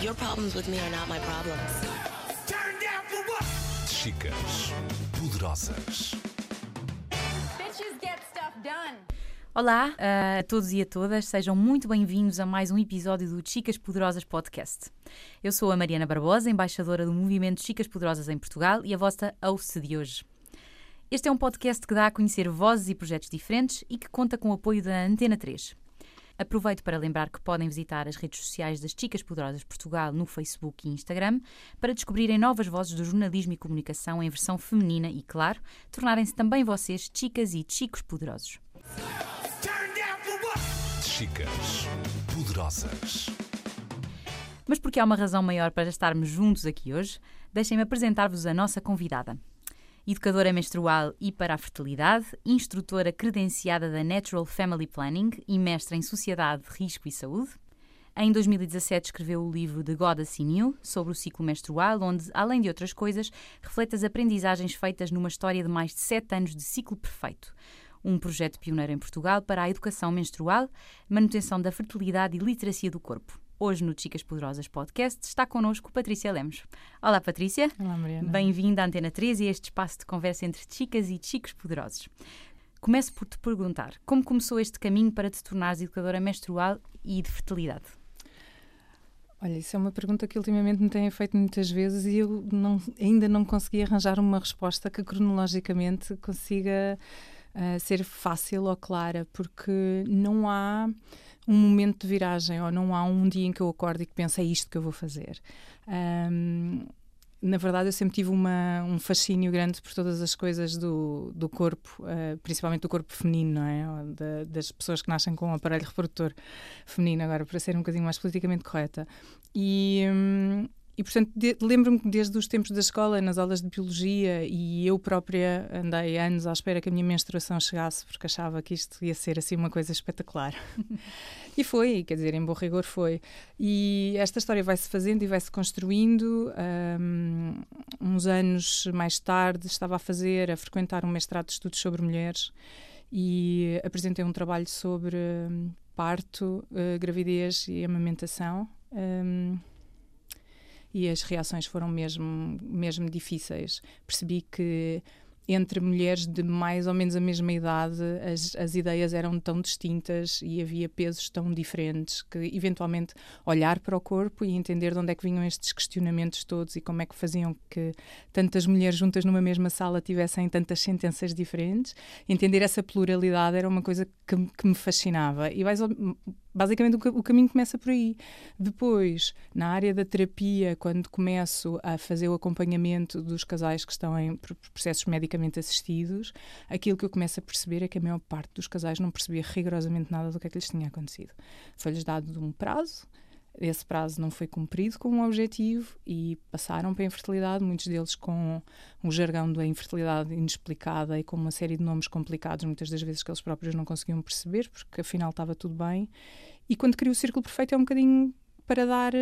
Your problems with me are not my problems. Chicas poderosas. Bitches get stuff done. Olá uh, a todos e a todas, sejam muito bem-vindos a mais um episódio do Chicas Poderosas Podcast. Eu sou a Mariana Barbosa, embaixadora do movimento Chicas Poderosas em Portugal e a vossa host de hoje. Este é um podcast que dá a conhecer vozes e projetos diferentes e que conta com o apoio da Antena 3. Aproveito para lembrar que podem visitar as redes sociais das Chicas Poderosas Portugal no Facebook e Instagram para descobrirem novas vozes do jornalismo e comunicação em versão feminina e, claro, tornarem-se também vocês chicas e chicos poderosos. Chicas poderosas. Mas porque há uma razão maior para estarmos juntos aqui hoje, deixem-me apresentar-vos a nossa convidada. Educadora menstrual e para a fertilidade, instrutora credenciada da Natural Family Planning e mestra em Sociedade, Risco e Saúde. Em 2017 escreveu o livro The Goddess in You, sobre o ciclo menstrual, onde, além de outras coisas, reflete as aprendizagens feitas numa história de mais de sete anos de ciclo perfeito. Um projeto pioneiro em Portugal para a educação menstrual, manutenção da fertilidade e literacia do corpo. Hoje no Chicas Poderosas Podcast está connosco Patrícia Lemos. Olá Patrícia. Olá Mariana. Bem-vinda à Antena 3 e a este espaço de conversa entre chicas e chicos poderosos. Começo por te perguntar, como começou este caminho para te tornares educadora menstrual e de fertilidade? Olha, isso é uma pergunta que ultimamente me têm feito muitas vezes e eu não, ainda não consegui arranjar uma resposta que cronologicamente consiga uh, ser fácil ou clara, porque não há um momento de viragem ou não há um dia em que eu acordo e que penso é isto que eu vou fazer. Um, na verdade, eu sempre tive uma, um fascínio grande por todas as coisas do, do corpo, uh, principalmente do corpo feminino, não é? Da, das pessoas que nascem com um aparelho reprodutor feminino, agora, para ser um bocadinho mais politicamente correta. E. Um, e, portanto, de, lembro-me que desde os tempos da escola, nas aulas de biologia, e eu própria andei anos à espera que a minha menstruação chegasse, porque achava que isto ia ser assim uma coisa espetacular. e foi, quer dizer, em bom rigor foi. E esta história vai-se fazendo e vai-se construindo. Um, uns anos mais tarde, estava a fazer, a frequentar um mestrado de estudos sobre mulheres e apresentei um trabalho sobre parto, uh, gravidez e amamentação. Um, e as reações foram mesmo, mesmo difíceis. Percebi que entre mulheres de mais ou menos a mesma idade, as, as ideias eram tão distintas e havia pesos tão diferentes que, eventualmente, olhar para o corpo e entender de onde é que vinham estes questionamentos todos e como é que faziam que tantas mulheres juntas numa mesma sala tivessem tantas sentenças diferentes, entender essa pluralidade era uma coisa que, que me fascinava. E vais, basicamente o, caminho começa por aí. Depois, na área da terapia, quando começo a fazer o acompanhamento dos casais que estão em processos assistidos, aquilo que eu começo a perceber é que a maior parte dos casais não percebia rigorosamente nada do que é que lhes tinha acontecido. Foi-lhes dado um prazo, esse prazo não foi cumprido com um objetivo e passaram para a infertilidade, muitos deles com um jargão da infertilidade inexplicada e com uma série de nomes complicados, muitas das vezes que eles próprios não conseguiam perceber, porque afinal estava tudo bem. E quando cria o círculo perfeito é um bocadinho para dar.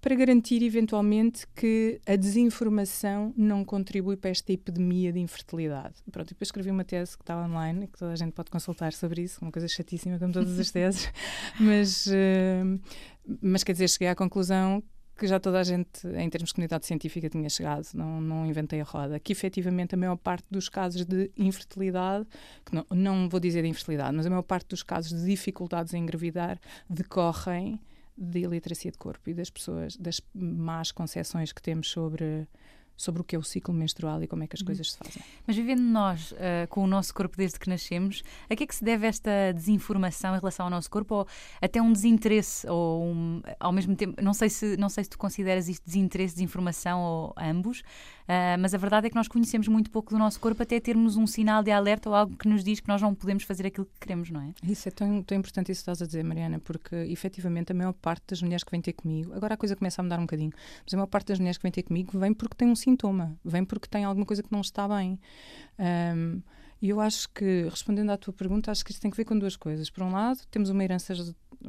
Para garantir eventualmente que a desinformação não contribui para esta epidemia de infertilidade. Pronto, depois escrevi uma tese que está online, que toda a gente pode consultar sobre isso, uma coisa chatíssima como todas as teses, mas, uh, mas quer dizer, cheguei à conclusão que já toda a gente, em termos de comunidade científica, tinha chegado, não, não inventei a roda, que efetivamente a maior parte dos casos de infertilidade, que não, não vou dizer de infertilidade, mas a maior parte dos casos de dificuldades em engravidar decorrem de iliteracia de corpo e das pessoas, das más concepções que temos sobre sobre o que é o ciclo menstrual e como é que as uhum. coisas se fazem. Mas vivendo nós uh, com o nosso corpo desde que nascemos, a que é que se deve esta desinformação em relação ao nosso corpo ou até um desinteresse ou um, ao mesmo tempo, não sei se não sei se tu consideras isto desinteresse, desinformação ou ambos, Uh, mas a verdade é que nós conhecemos muito pouco do nosso corpo até termos um sinal de alerta ou algo que nos diz que nós não podemos fazer aquilo que queremos, não é? Isso é tão, tão importante isso que estás a dizer, Mariana, porque efetivamente a maior parte das mulheres que vêm ter comigo, agora a coisa começa a mudar um bocadinho, mas a maior parte das mulheres que vêm ter comigo vem porque tem um sintoma, vem porque tem alguma coisa que não está bem. Um, e eu acho que, respondendo à tua pergunta, acho que isto tem que ver com duas coisas. Por um lado, temos uma herança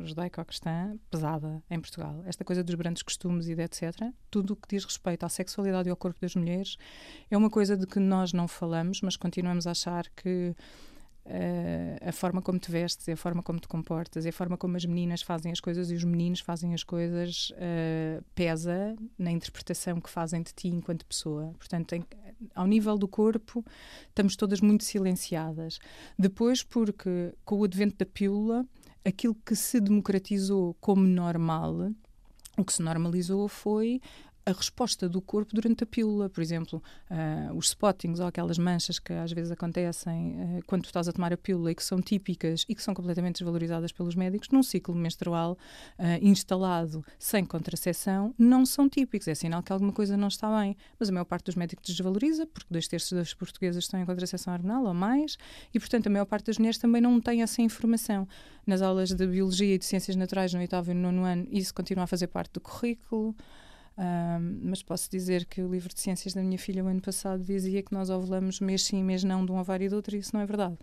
judaico-cristã pesada em Portugal. Esta coisa dos grandes costumes e de etc. Tudo o que diz respeito à sexualidade e ao corpo das mulheres é uma coisa de que nós não falamos, mas continuamos a achar que uh, a forma como te vestes, a forma como te comportas, a forma como as meninas fazem as coisas e os meninos fazem as coisas, uh, pesa na interpretação que fazem de ti enquanto pessoa. Portanto, ao nível do corpo, estamos todas muito silenciadas. Depois, porque com o advento da pílula, aquilo que se democratizou como normal, o que se normalizou foi a resposta do corpo durante a pílula, por exemplo, uh, os spottings ou aquelas manchas que às vezes acontecem uh, quando tu estás a tomar a pílula e que são típicas e que são completamente desvalorizadas pelos médicos, num ciclo menstrual uh, instalado sem contracepção, não são típicos. É sinal que alguma coisa não está bem. Mas a maior parte dos médicos desvaloriza, porque dois terços das portuguesas estão em contracepção hormonal ou mais, e portanto a maior parte das mulheres também não tem essa informação. Nas aulas de Biologia e de Ciências Naturais no oitavo e no nono ano, isso continua a fazer parte do currículo. Um, mas posso dizer que o livro de ciências da minha filha o ano passado dizia que nós ovulamos mês sim, mês não de um ovário e do outro, e isso não é verdade.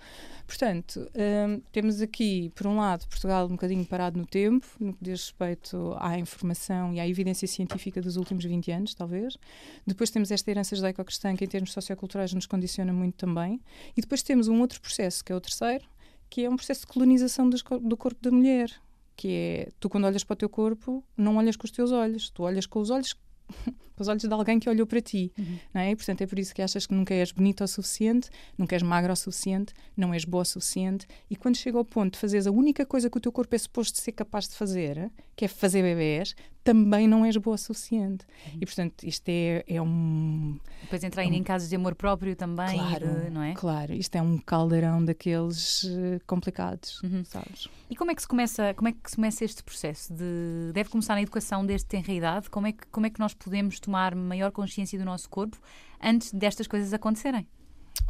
Portanto, um, temos aqui, por um lado, Portugal um bocadinho parado no tempo, no que diz respeito à informação e à evidência científica dos últimos 20 anos, talvez. Depois temos esta herança judaico-cristã que, em termos socioculturais, nos condiciona muito também. E depois temos um outro processo, que é o terceiro, que é um processo de colonização do corpo da mulher, que é tu quando olhas para o teu corpo não olhas com os teus olhos, tu olhas com os olhos com os olhos de alguém que olhou para ti, uhum. não é? E, portanto, é por isso que achas que nunca és bonita o suficiente, nunca és magra o suficiente, não és boa o suficiente. E quando chega ao ponto de fazeres a única coisa que o teu corpo é suposto ser capaz de fazer, que é fazer bebés, também não és boa o suficiente. Uhum. E, portanto, isto é, é um. Depois entrar é um, em casos de amor próprio também, claro, de, não é? Claro, isto é um caldeirão daqueles uh, complicados, uhum. sabes? E como é que se começa, como é que se começa este processo? De, deve começar na educação desde tenra idade? Como é que, como é que nós podemos tomar maior consciência do nosso corpo antes destas coisas acontecerem?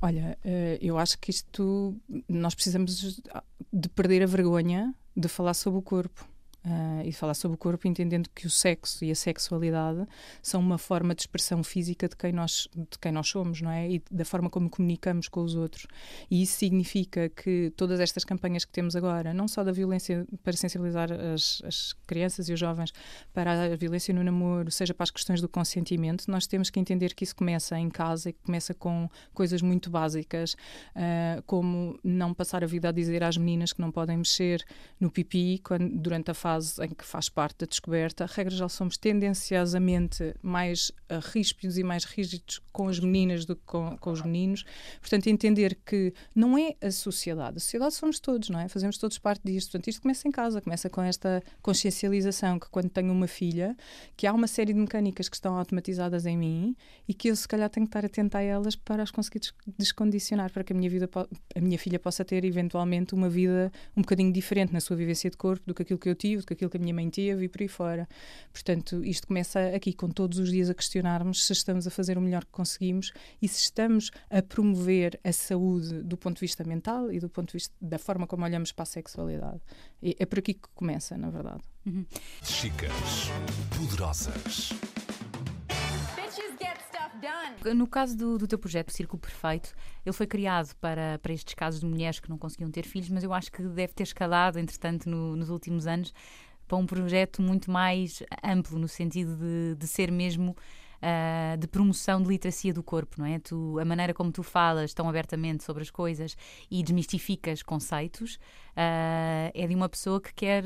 Olha, eh, eu acho que isto nós precisamos de perder a vergonha de falar sobre o corpo. Uh, e falar sobre o corpo entendendo que o sexo e a sexualidade são uma forma de expressão física de quem nós de quem nós somos não é? E da forma como comunicamos com os outros. E isso significa que todas estas campanhas que temos agora não só da violência para sensibilizar as, as crianças e os jovens para a violência no namoro seja para as questões do consentimento nós temos que entender que isso começa em casa e que começa com coisas muito básicas uh, como não passar a vida a dizer às meninas que não podem mexer no pipi quando, durante a fase fase em que faz parte da descoberta, regra já somos tendenciosamente mais uh, ríspidos e mais rígidos com as meninas do que com, com, os meninos. Portanto, entender que não é a sociedade, a sociedade somos todos, não é? Fazemos todos parte disto. Portanto, isto começa em casa, começa com esta consciencialização que quando tenho uma filha, que há uma série de mecânicas que estão automatizadas em mim e que eu se calhar tenho que estar atenta a elas para as conseguir descondicionar, para que a minha vida, a minha filha possa ter eventualmente uma vida um bocadinho diferente na sua vivência de corpo do que aquilo que eu tive do que aquilo que a minha mãe teve e por aí fora. Portanto, isto começa aqui com todos os dias a questionarmos se estamos a fazer o melhor que conseguimos e se estamos a promover a saúde do ponto de vista mental e do ponto de vista da forma como olhamos para a sexualidade. E é por aqui que começa, na verdade. Uhum. Chicas poderosas. No caso do, do teu projeto, o Círculo Perfeito, ele foi criado para, para estes casos de mulheres que não conseguiam ter filhos, mas eu acho que deve ter escalado, entretanto, no, nos últimos anos, para um projeto muito mais amplo, no sentido de, de ser mesmo uh, de promoção de literacia do corpo, não é? Tu, a maneira como tu falas tão abertamente sobre as coisas e desmistificas conceitos uh, é de uma pessoa que quer,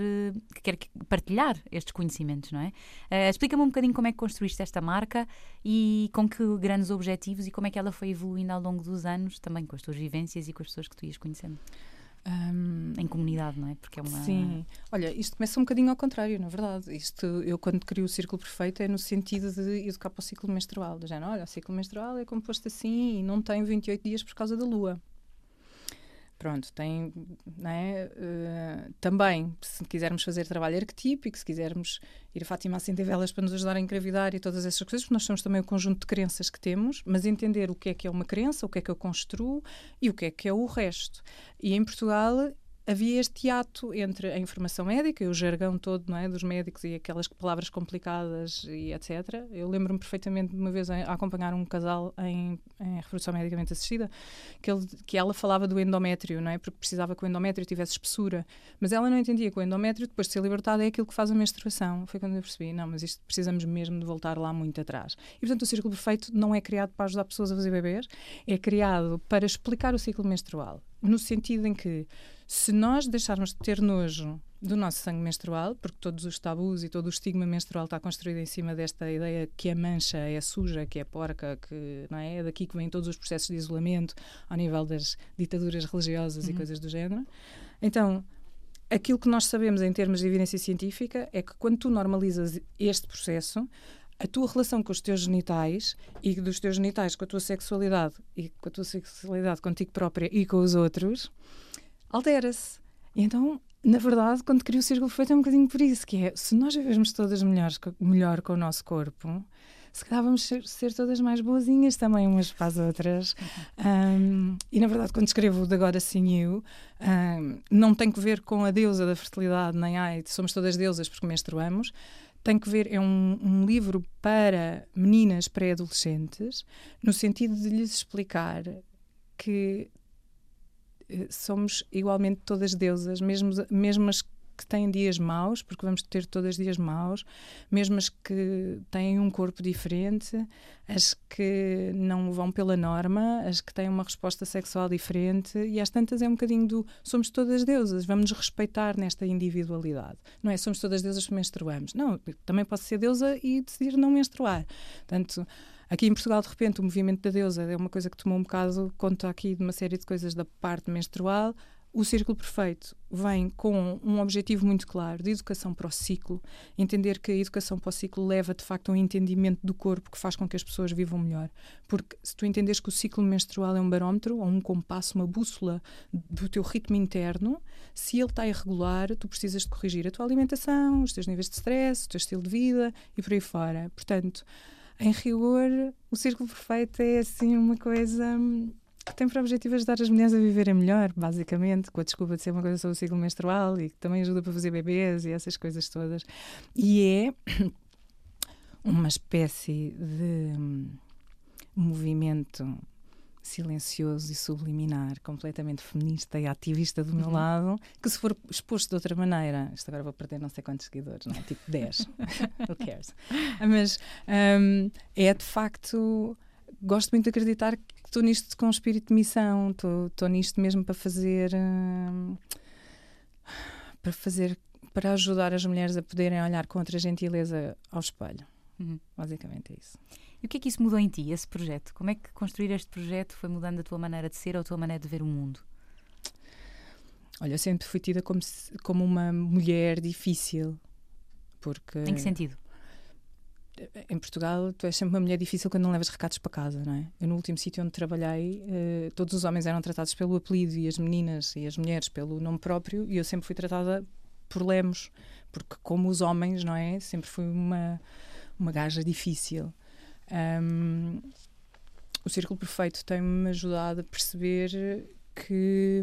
que quer partilhar estes conhecimentos, não é? Uh, Explica-me um bocadinho como é que construíste esta marca e com que grandes objetivos e como é que ela foi evoluindo ao longo dos anos, também com as tuas vivências e com as pessoas que tu ias conhecendo. Um, em comunidade, não é? Porque é uma. Sim. Olha, isto começa um bocadinho ao contrário, na verdade. Isto, eu, quando crio o círculo perfeito, é no sentido de educar para o ciclo menstrual. Do género, olha, o ciclo menstrual é composto assim e não tem 28 dias por causa da lua. Pronto, tem, né, uh, também, se quisermos fazer trabalho arquetípico, se quisermos ir a Fátima acender velas para nos ajudar a engravidar e todas essas coisas, porque nós somos também o conjunto de crenças que temos, mas entender o que é que é uma crença, o que é que eu construo e o que é que é o resto. E em Portugal havia este ato entre a informação médica e o jargão todo não é, dos médicos e aquelas palavras complicadas e etc. Eu lembro-me perfeitamente de uma vez a, acompanhar um casal em, em, reprodução medicamente assistida que, ele, que ela falava do endométrio, não é? porque precisava que o endométrio tivesse espessura, mas ela não entendia que o endométrio, depois de ser libertado, é aquilo que faz a menstruação. Foi quando eu percebi, não, mas isto precisamos mesmo de voltar lá muito atrás. E portanto o círculo perfeito não é criado para ajudar pessoas a fazer bebês, é criado para explicar o ciclo menstrual no sentido em que se nós deixarmos de ter nojo do nosso sangue menstrual, porque todos os tabus e todo o estigma menstrual está construído em cima desta ideia que a mancha é suja, que é porca, que não é, é daqui que vêm todos os processos de isolamento ao nível das ditaduras religiosas e coisas do género. Então, aquilo que nós sabemos em termos de evidência científica é que quando tu normalizas este processo, a tua relação com os teus genitais e dos teus genitais com a tua sexualidade e com a tua sexualidade contigo própria e com os outros altera-se. E então, na verdade, quando cria o círculo perfeito é um bocadinho por isso, que é, se nós vivemos todas melhores, melhor com o nosso corpo, se calhar vamos ser, ser, todas mais boazinhas também umas para as outras. Um, e na verdade, quando escrevo de Agora Sim Eu, um, não tem que ver com a deusa da fertilidade, nem ai, somos todas deusas porque menstruamos. Tem que ver, é um, um livro para meninas pré-adolescentes, no sentido de lhes explicar que eh, somos igualmente todas deusas, mesmo, mesmo as que têm dias maus, porque vamos ter todas dias maus, mesmo as que têm um corpo diferente, as que não vão pela norma, as que têm uma resposta sexual diferente, e às tantas é um bocadinho do somos todas deusas, vamos nos respeitar nesta individualidade. Não é somos todas deusas que menstruamos. Não, também posso ser deusa e decidir não menstruar. Portanto, Aqui em Portugal, de repente, o movimento da deusa é uma coisa que tomou um bocado conta aqui de uma série de coisas da parte menstrual. O Círculo Perfeito vem com um objetivo muito claro de educação para o ciclo, entender que a educação para o ciclo leva de facto a um entendimento do corpo que faz com que as pessoas vivam melhor. Porque se tu entendes que o ciclo menstrual é um barómetro, ou um compasso, uma bússola do teu ritmo interno, se ele está irregular, tu precisas de corrigir a tua alimentação, os teus níveis de stress, o teu estilo de vida e por aí fora. Portanto, em rigor, o círculo perfeito é assim uma coisa hum, tem por objetivo ajudar as mulheres a viverem melhor, basicamente, com a desculpa de ser uma coisa sobre o ciclo menstrual e que também ajuda para fazer bebês e essas coisas todas. E é uma espécie de hum, movimento silencioso e subliminar, completamente feminista e ativista do meu uhum. lado, que se for exposto de outra maneira, isto agora vou perder não sei quantos seguidores, não é? Tipo 10. Who cares? Mas um, é de facto. Gosto muito de acreditar que estou nisto com espírito de missão, estou nisto mesmo para fazer. Um, para fazer. para ajudar as mulheres a poderem olhar com outra gentileza ao espelho. Uhum. Basicamente é isso. E o que é que isso mudou em ti, esse projeto? Como é que construir este projeto foi mudando a tua maneira de ser ou a tua maneira de ver o mundo? Olha, eu sempre fui tida como, como uma mulher difícil. Porque. Em que sentido? Em Portugal, tu és sempre uma mulher difícil quando não levas recados para casa, não é? Eu, no último sítio onde trabalhei, eh, todos os homens eram tratados pelo apelido e as meninas e as mulheres pelo nome próprio, e eu sempre fui tratada por lemos, porque, como os homens, não é? Sempre fui uma, uma gaja difícil. Um, o Círculo Perfeito tem-me ajudado a perceber que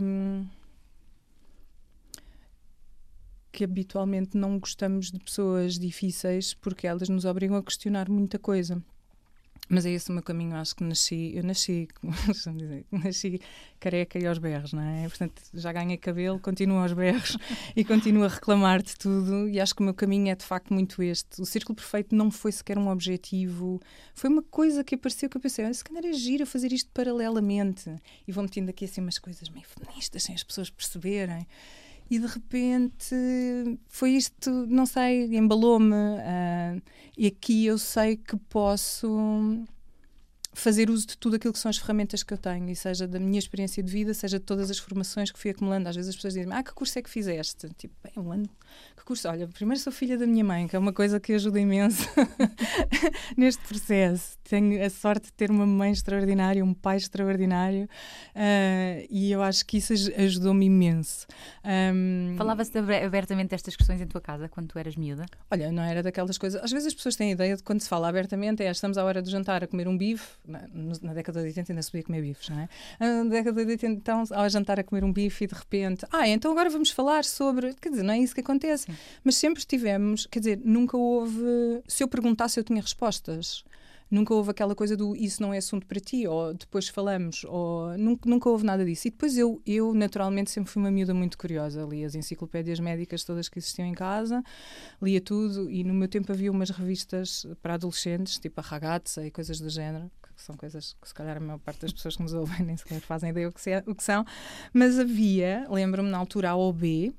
que habitualmente não gostamos de pessoas difíceis porque elas nos obrigam a questionar muita coisa. Mas é esse o meu caminho, acho que nasci, eu nasci, dizer, nasci careca e aos berros, não é? Portanto, já ganhei cabelo, continuo aos berros e continuo a reclamar de tudo e acho que o meu caminho é de facto muito este. O círculo perfeito não foi sequer um objetivo, foi uma coisa que apareceu que eu pensei, se calhar é giro fazer isto paralelamente e vou metendo aqui assim umas coisas meio feministas sem as pessoas perceberem e de repente foi isto, não sei, embalou-me. Uh, e aqui eu sei que posso fazer uso de tudo aquilo que são as ferramentas que eu tenho, e seja da minha experiência de vida, seja de todas as formações que fui acumulando. Às vezes as pessoas dizem: Ah, que curso é que fizeste? Tipo, bem, um ano. Que curso? Olha, primeiro sou filha da minha mãe, que é uma coisa que ajuda imenso neste processo. Tenho a sorte de ter uma mãe extraordinária, um pai extraordinário, uh, e eu acho que isso ajudou-me imenso. Um, Falavas abertamente destas questões em tua casa quando tu eras miúda? Olha, não era daquelas coisas. Às vezes as pessoas têm a ideia de quando se fala abertamente é estamos à hora do jantar a comer um bife na, na, década de 80 ainda podia comer bifes, não é? Na década de 80, então, ao jantar a comer um bife e de repente, ah, então agora vamos falar sobre. Quer dizer, não é isso que acontece. Sim. Mas sempre tivemos, quer dizer, nunca houve. Se eu perguntasse, eu tinha respostas. Nunca houve aquela coisa do isso não é assunto para ti, ou depois falamos, ou nunca, nunca houve nada disso. E depois eu, eu, naturalmente, sempre fui uma miúda muito curiosa. Li as enciclopédias médicas todas que existiam em casa, lia tudo, e no meu tempo havia umas revistas para adolescentes, tipo a Ragazza e coisas do género, que são coisas que se calhar a maior parte das pessoas que nos ouvem nem sequer fazem ideia o que, se- o que são, mas havia, lembro-me na altura, a OB,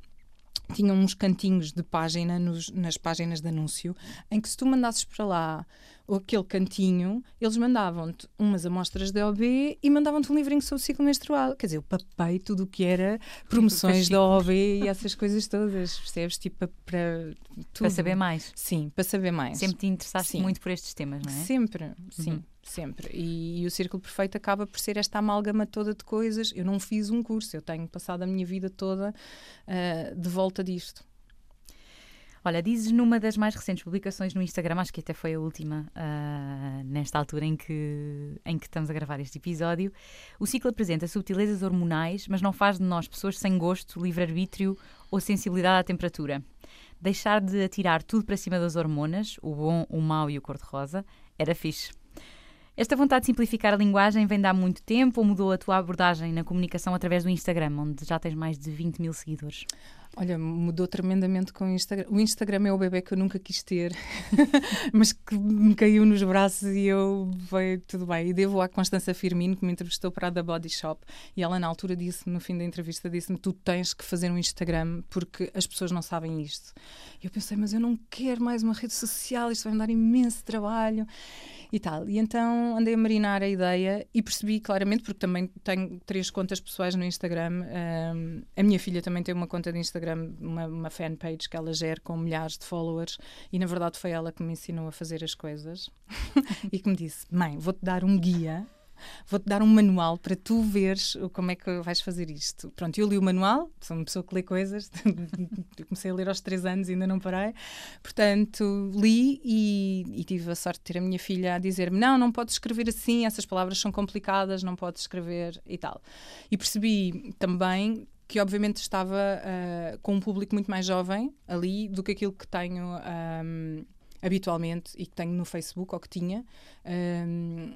tinha uns cantinhos de página nos- nas páginas de anúncio, em que se tu mandasses para lá aquele cantinho, eles mandavam-te umas amostras da OB e mandavam-te um livrinho sobre o ciclo menstrual. Quer dizer, eu papei tudo o que era promoções da OB e essas coisas todas, percebes? Tipo, para, para saber mais. Sim, para saber mais. Sempre te interessaste Sim. muito por estes temas, não é? Sempre, sim, Uhum. sempre. E, e o Círculo Perfeito acaba por ser esta amálgama toda de coisas. Eu não fiz um curso, eu tenho passado a minha vida toda ah, de volta disto. Olha, dizes numa das mais recentes publicações no Instagram, acho que até foi a última, ah, nesta altura em que, em que estamos a gravar este episódio, o ciclo apresenta subtilezas hormonais, mas não faz de nós pessoas sem gosto, livre-arbítrio ou sensibilidade à temperatura. Deixar de atirar tudo para cima das hormonas, o bom, o mau e o cor-de-rosa, era fixe. Esta vontade de simplificar a linguagem vem de há muito tempo ou mudou a tua abordagem na comunicação através do Instagram, onde já tens mais de 20 mil seguidores? Olha, mudou tremendamente com o Instagram. O Instagram é o bebê que eu nunca quis ter, mas que me caiu nos braços e eu veio tudo bem. E devo à Constança Firmino, que me entrevistou para a da Body Shop, e ela na altura disse, no fim da entrevista, disse-me: Tu tens que fazer um Instagram porque as pessoas não sabem isto. E eu pensei, mas eu não quero mais uma rede social, isto vai me dar imenso trabalho e tal. E então andei a marinar a ideia e percebi claramente, porque também tenho três contas pessoais no Instagram. hum, a minha filha também tem uma conta de Instagram, uma, uma fanpage que ela gera com milhares de followers, e na verdade foi ela que me ensinou a fazer as coisas e que me disse: Mãe, vou-te dar um guia. Vou-te dar um manual para tu veres como é que vais fazer isto. Pronto, eu li o manual, sou uma pessoa que lê coisas, comecei a ler aos três anos e ainda não parei. Portanto, li e, e tive a sorte de ter a minha filha a dizer-me: não, não podes escrever assim, essas palavras são complicadas, não podes escrever e tal. E percebi também que, obviamente, estava ah, com um público muito mais jovem ali do que aquilo que tenho. ahm, habitualmente e que tenho no Facebook ou que tinha Ahm,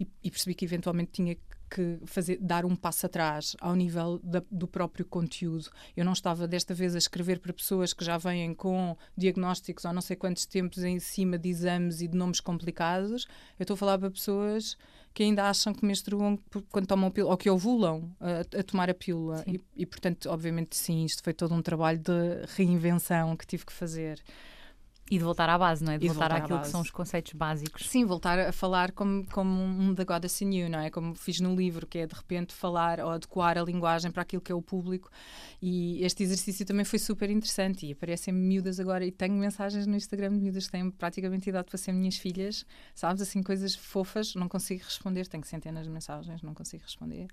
e, e percebi que eventualmente tinha que fazer, dar um passo atrás ao nível da- do próprio conteúdo. Eu não estava desta vez a escrever para pessoas que já vêm com diagnósticos há não sei quantos tempos em cima de exames e de nomes complicados. Eu estou a falar para pessoas que ainda acham que menstruam quando tomam a pílula, ou que ovulam a, a tomar a pílula. E, e, portanto, obviamente, sim, isto foi todo um trabalho de reinvenção que tive que fazer. E de voltar à base, não é? De E voltar voltar àquilo que são os conceitos básicos. Sim, voltar a falar como, como um The Goddess in You, não é? Como fiz no livro, que é de repente falar ou adequar a linguagem para aquilo que é o público. E este exercício também foi super interessante. E aparecem miúdas agora, e tenho mensagens no Instagram de miúdas que têm praticamente idade para ser minhas filhas, sabes? Assim, coisas fofas, não consigo responder. Tenho centenas de mensagens, não consigo responder.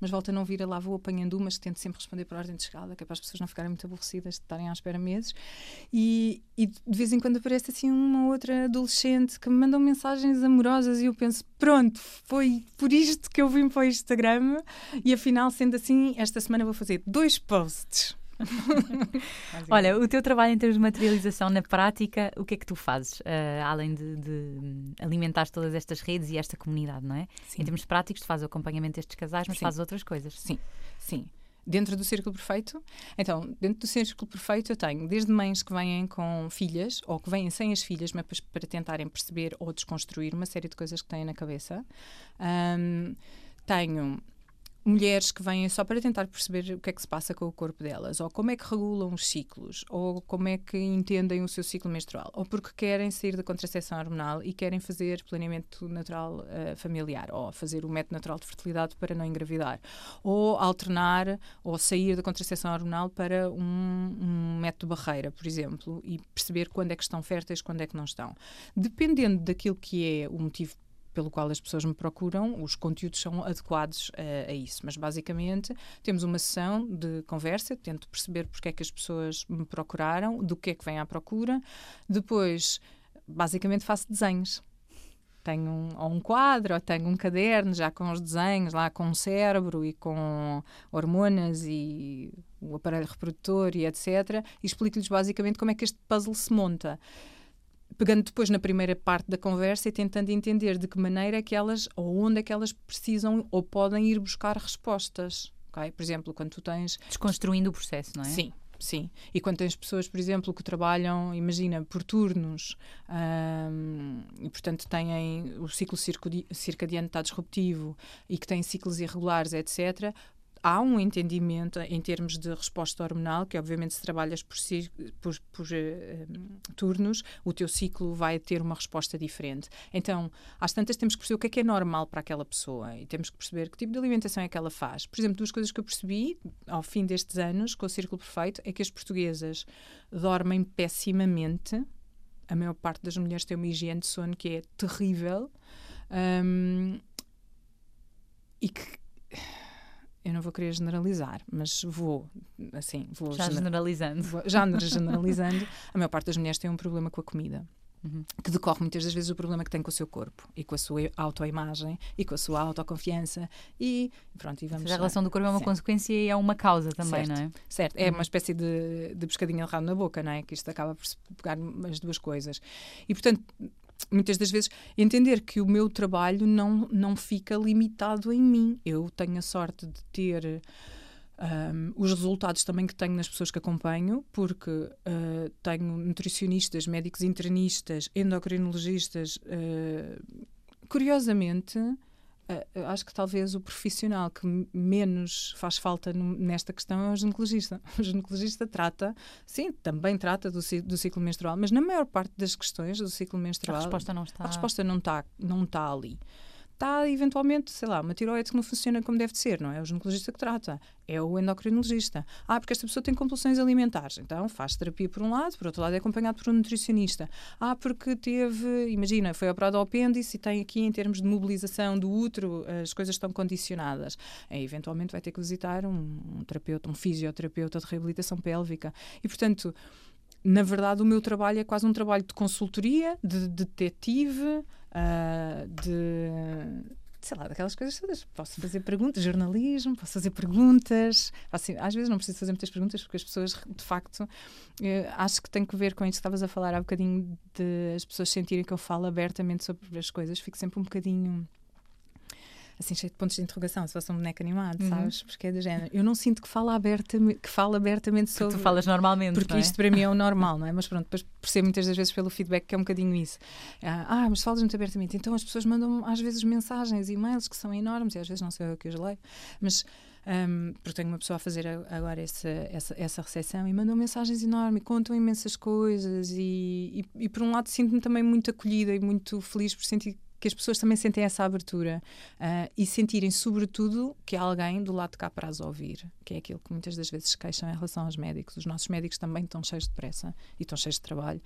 Mas volta a não vir, a lá vou apanhando umas tento sempre responder por ordem de chegada, que é para as pessoas não ficarem muito aborrecidas de estarem à espera meses. E, e de vez em quando aparece assim uma outra adolescente que me mandam mensagens amorosas e eu penso, pronto, foi por isto que eu vim para o Instagram e afinal, sendo assim, esta semana vou fazer dois posts. Olha, o teu trabalho em termos de materialização na prática, o que é que tu fazes? ah, além de, de alimentar todas estas redes e esta comunidade, não é? Sim. Em termos práticos, tu fazes o acompanhamento destes casais, mas Sim. fazes outras coisas. Sim, sim. Dentro do Círculo Perfeito? Então, dentro do Círculo Perfeito eu tenho desde mães que vêm com filhas ou que vêm sem as filhas, mas para- tentarem perceber ou desconstruir uma série de coisas que têm na cabeça. Ahm, tenho mulheres que vêm só para tentar perceber o que é que se passa com o corpo delas, ou como é que regulam os ciclos, ou como é que entendem o seu ciclo menstrual, ou porque querem sair da contracepção hormonal e querem fazer planeamento natural eh, familiar, ou fazer o método natural de fertilidade para não engravidar, ou alternar ou sair da contracepção hormonal para um, um método barreira, por exemplo, e perceber quando é que estão férteis, quando é que não estão. Dependendo daquilo que é o motivo pelo qual as pessoas me procuram, os conteúdos são adequados eh, a isso. Mas basicamente temos uma sessão de conversa, tento perceber porque é que as pessoas me procuraram, do que é que vem à procura. Depois, basicamente, faço desenhos. Tenho um, ou um quadro, ou tenho um caderno já com os desenhos, lá com o cérebro e com hormonas e o aparelho reprodutor e etc. E explico-lhes basicamente como é que este puzzle se monta pegando depois na primeira parte da conversa e tentando entender de que maneira é que elas, ou onde é que elas precisam ou podem ir buscar respostas. ok? Por exemplo, quando tu tens Desconstruindo o processo, não é? Sim. Sim. E quando tens pessoas, por exemplo, que trabalham, imagina, por turnos hum, e, portanto, têm o ciclo circadi- circadiano está disruptivo e que têm ciclos irregulares, etc., há um entendimento em termos de resposta hormonal, que obviamente se trabalhas por, por- por, eh, turnos, o teu ciclo vai ter uma resposta diferente. Então, às tantas temos que perceber o que é que é normal para aquela pessoa e temos que perceber que tipo de alimentação é que ela faz. Por exemplo, duas coisas que eu percebi ao fim destes anos com o Círculo Perfeito é que as portuguesas dormem pessimamente. A maior parte das mulheres tem uma higiene de sono que é terrível. Hum, e que eu não vou querer generalizar, mas vou, assim, vou Já gener- generalizando. vou- já generalizando, a maior parte das mulheres tem um problema com a comida. Uhum. Que decorre muitas das vezes o problema que tem com o seu corpo e com a sua autoimagem e com a sua autoconfiança e pronto, e vamos seja, a relação do corpo é uma Sim. consequência e é uma causa também, Certo. não é? Certo, é uma espécie de, de pescadinha de rabo na boca, não é? Que isto acaba por se pegar as duas coisas. E, portanto, muitas das vezes, entender que o meu trabalho não, não fica limitado em mim. Eu tenho a sorte de ter um, os resultados também que tenho nas pessoas que acompanho, porque uh, tenho nutricionistas, médicos internistas, endocrinologistas. uh, curiosamente, Uh, acho que talvez o profissional que menos faz falta nesta questão é o ginecologista. O ginecologista trata, sim, também trata do, do ciclo menstrual, mas na maior parte das questões do ciclo A menstrual, resposta não está. a resposta não está não tá ali. Está, eventualmente, sei lá, uma tiroide que não funciona como deve de ser, não é o ginecologista que trata, é o endocrinologista. Ah, porque esta pessoa tem compulsões alimentares, então faz terapia por um lado, por outro lado é acompanhado por um nutricionista. Ah, porque teve, imagina, foi operado ao apêndice e tem aqui, em termos de mobilização do útero, as coisas estão condicionadas. Aí, eventualmente, vai ter que visitar um, um terapeuta, um fisioterapeuta de reabilitação pélvica. E, portanto, na verdade, o meu trabalho é quase um trabalho de consultoria, de detetive, ah, de. Sei lá, daquelas coisas todas. Posso fazer perguntas, jornalismo, posso fazer perguntas. Assim, às vezes não preciso fazer muitas perguntas porque as pessoas, de facto, eh, acho que tem que ver com isso que estavas a falar há bocadinho de as pessoas sentirem que eu falo abertamente sobre as coisas. Fico sempre um bocadinho assim cheio de pontos de interrogação, se fosse um boneco animado, Uhum. sabes? Porque é do género. Eu não sinto que fala abertamente, que fala abertamente Porque sobre tu falas normalmente, porque não é? isto para mim é o normal, não é? Mas pronto, depois percebo muitas das vezes pelo feedback que é um bocadinho isso. Ah, ah, mas falas muito abertamente. Então as pessoas mandam às vezes mensagens, e-mails que são enormes e às vezes não sei eu que os leio, mas. Um, porque tenho uma pessoa a fazer agora essa, essa, essa recepção e mandam mensagens enormes, contam imensas coisas e, e, e por um lado sinto-me também muito acolhida e muito feliz por sentir que as pessoas também sentem essa abertura ah, e sentirem, sobretudo, que há alguém do lado de cá para as ouvir, que é aquilo que muitas das vezes se queixam em relação aos médicos. Os nossos médicos também estão cheios de pressa e estão cheios de trabalho.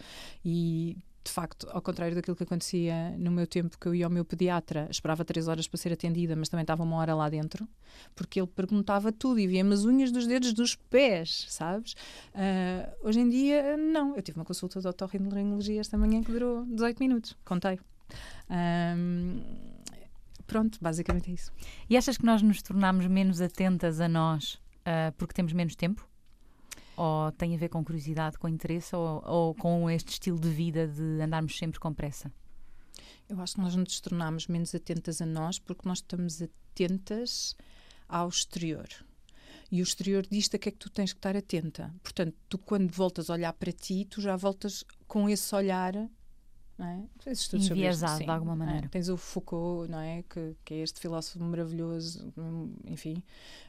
E, de facto, ao contrário daquilo que acontecia no meu tempo, que eu ia ao meu pediatra, esperava três horas para ser atendida, mas também estava uma hora lá dentro, porque ele perguntava tudo e via-me as unhas dos dedos dos pés, sabes? Ah, hoje em dia, não. Eu tive uma consulta de otorrinolaringologia esta manhã que durou 18 minutos, contei. Ahm, pronto, basicamente é isso. E achas que nós nos tornamos menos atentas a nós ah, porque temos menos tempo? Ou tem a ver com curiosidade, com interesse, ou, ou com este estilo de vida de andarmos sempre com pressa? Eu acho que nós nos tornamos menos atentas a nós porque nós estamos atentas ao exterior. E o exterior diz-te a que é que tu tens que estar atenta. Portanto, tu quando voltas a olhar para ti, tu já voltas com esse olhar. Não é? Estudos sobre isto, de alguma É, maneira. Tens o Foucault, não é? Que, que é este filósofo maravilhoso, enfim,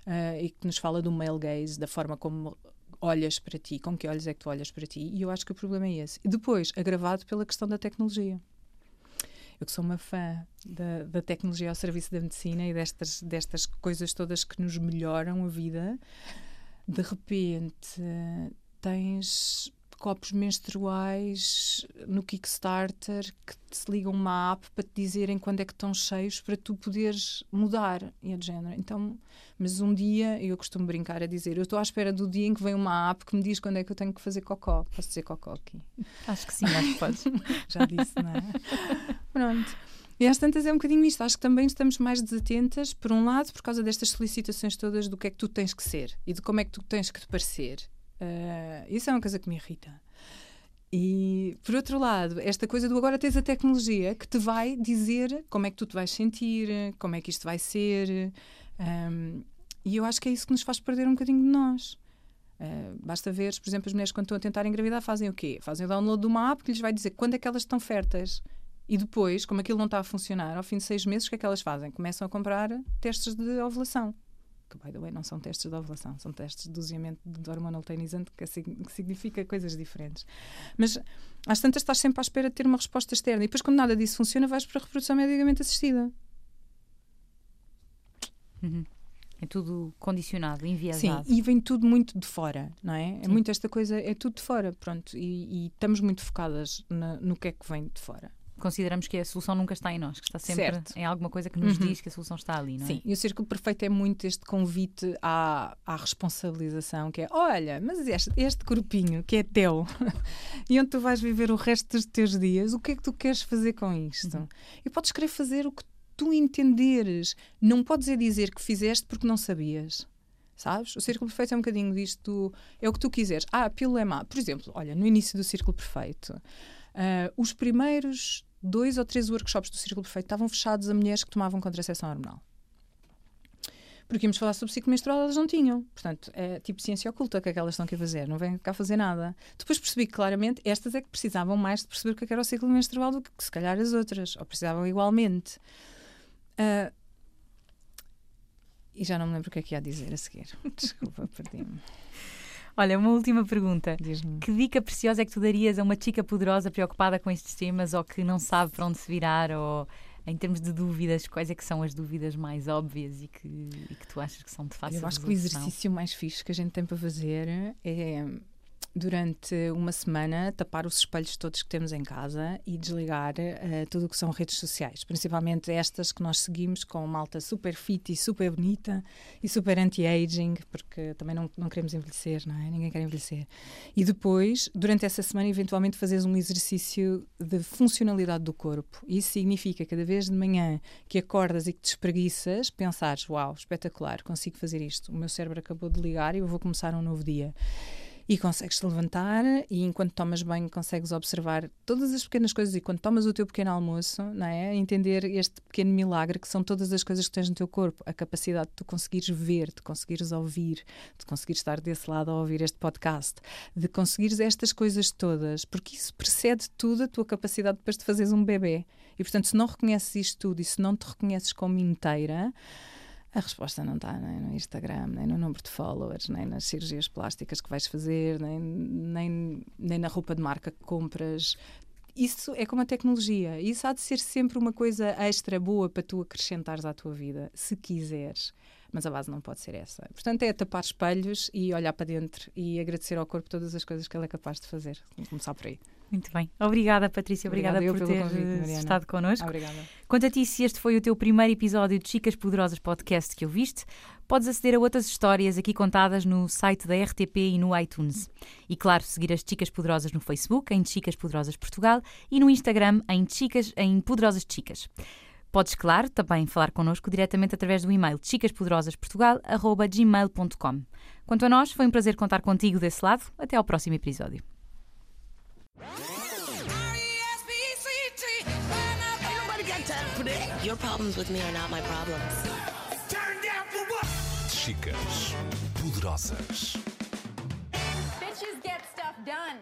eh, e que nos fala do male gaze, da forma como olhas para ti, com que olhos é que tu olhas para ti, e eu acho que o problema é esse. E depois, agravado pela questão da tecnologia. Eu que sou uma fã da, da tecnologia ao serviço da medicina e destas, destas coisas todas que nos melhoram a vida, de repente tens copos menstruais no Kickstarter que te ligam uma app para te dizerem quando é que estão cheios para tu poderes mudar e é de género. Então, mas um dia, eu costumo brincar a dizer, eu estou à espera do dia em que vem uma app que me diz quando é que eu tenho que fazer cocó. Posso dizer cocó aqui? Acho que sim, acho que podes. Já disse, não é? Pronto. E às tantas é um bocadinho isto. Acho que também estamos mais desatentas, por um lado, por causa destas solicitações todas do que é que tu tens que ser e de como é que tu tens que te parecer. Uh, isso é uma coisa que me irrita. E, por outro lado, esta coisa do agora tens a tecnologia que te vai dizer como é que tu te vais sentir, como é que isto vai ser. Um, e eu acho que é isso que nos faz perder um bocadinho de nós. Uh, basta ver, por exemplo, as mulheres quando estão a tentar engravidar fazem o quê? Fazem o download de uma app que lhes vai dizer quando é que elas estão férteis. E depois, como aquilo não está a funcionar, ao fim de seis meses, o que é que elas fazem? Começam a comprar testes de ovulação. Que, by the way, não são testes de ovulação, são testes de doseamento de hormona luteinizante, que, que significa coisas diferentes. Mas às tantas estás sempre à espera de ter uma resposta externa. E depois, quando nada disso funciona, vais para a reprodução medicamente assistida. Uhum. É tudo condicionado, enviesado. Sim, e vem tudo muito de fora, não é? É muito esta coisa, é tudo de fora, pronto. E, e estamos muito focadas na, no que é que vem de fora. Consideramos que a solução nunca está em nós, que está sempre certo. em alguma coisa que nos uhum. diz que a solução está ali, não é? Sim, e o círculo perfeito é muito este convite à, à responsabilização, que é, olha, mas este, este grupinho que é teu e onde tu vais viver o resto dos teus dias, o que é que tu queres fazer com isto? Uhum. E podes querer fazer o que tu entenderes. Não podes é dizer que fizeste porque não sabias. Sabes? O círculo perfeito é um bocadinho disto. É o que tu quiseres. Ah, a pílula é má. Por exemplo, olha, no início do círculo perfeito, uh, os primeiros dois ou três workshops do círculo perfeito estavam fechados a mulheres que tomavam contracepção hormonal. Porque íamos falar sobre ciclo menstrual, elas não tinham. Portanto, é tipo ciência oculta que é que elas estão aqui a fazer, não vêm cá fazer nada. Depois percebi que claramente estas é que precisavam mais de perceber o que é era o ciclo menstrual do que se calhar as outras, ou precisavam igualmente. Uh, e já não me lembro o que é que ia dizer a seguir. Desculpa, perdi-me. Olha, uma última pergunta. Que dica preciosa é que tu darias a uma chica poderosa preocupada com estes temas ou que não sabe para onde se virar ou em termos de dúvidas, quais é que são as dúvidas mais óbvias e que, e que tu achas que são de fácil Eu acho que o exercício mais fixe que a gente tem para fazer é durante uma semana tapar os espelhos todos que temos em casa e desligar uh, tudo o que são redes sociais, principalmente estas que nós seguimos com malta super fit e super bonita e super anti-aging, porque também não, não queremos envelhecer, não é? Ninguém quer envelhecer. E depois, durante essa semana, eventualmente fazeres um exercício de funcionalidade do corpo. Isso significa cada vez de manhã que acordas e que te espreguiças, pensares, uau, espetacular, consigo fazer isto. O meu cérebro acabou de ligar e eu vou começar um novo dia e consegues te levantar e enquanto tomas banho consegues observar todas as pequenas coisas e quando tomas o teu pequeno almoço, não é? Entender este pequeno milagre que são todas as coisas que tens no teu corpo, a capacidade de tu conseguires ver, de conseguires ouvir, de conseguires estar desse lado a ouvir este podcast, de conseguires estas coisas todas, porque isso precede tudo a tua capacidade depois de fazeres um bebê. E portanto, se não reconheces isto tudo e se não te reconheces como inteira, a resposta não está nem no Instagram, nem no número de followers, nem nas cirurgias plásticas que vais fazer, nem, nem, nem na roupa de marca que compras. Isso é como a tecnologia. Isso há de ser sempre uma coisa extra boa para tu acrescentares à tua vida, se quiseres. Mas a base não pode ser essa. Portanto, é tapar espelhos e olhar para dentro e agradecer ao corpo todas as coisas que ele é capaz de fazer. Vamos começar por aí. Muito bem. Obrigada, Patrícia. Obrigada, Obrigada por ter convite, estado connosco. Obrigada. Quanto a ti, se este foi o teu primeiro episódio de Chicas Poderosas Podcast que ouviste, podes aceder a outras histórias aqui contadas no site da RTP e no iTunes. E claro, seguir as Chicas Poderosas no Facebook, em Chicas Poderosas Portugal, e no Instagram, em, Chicas, em Poderosas Chicas. Podes, claro, também falar connosco diretamente através do e-mail chicaspoderosasportugal.gmail.com. Quanto a nós, foi um prazer contar contigo desse lado. Até ao próximo episódio. Your problems with me are not my problems. Chicas poderosas. Bitches get stuff done.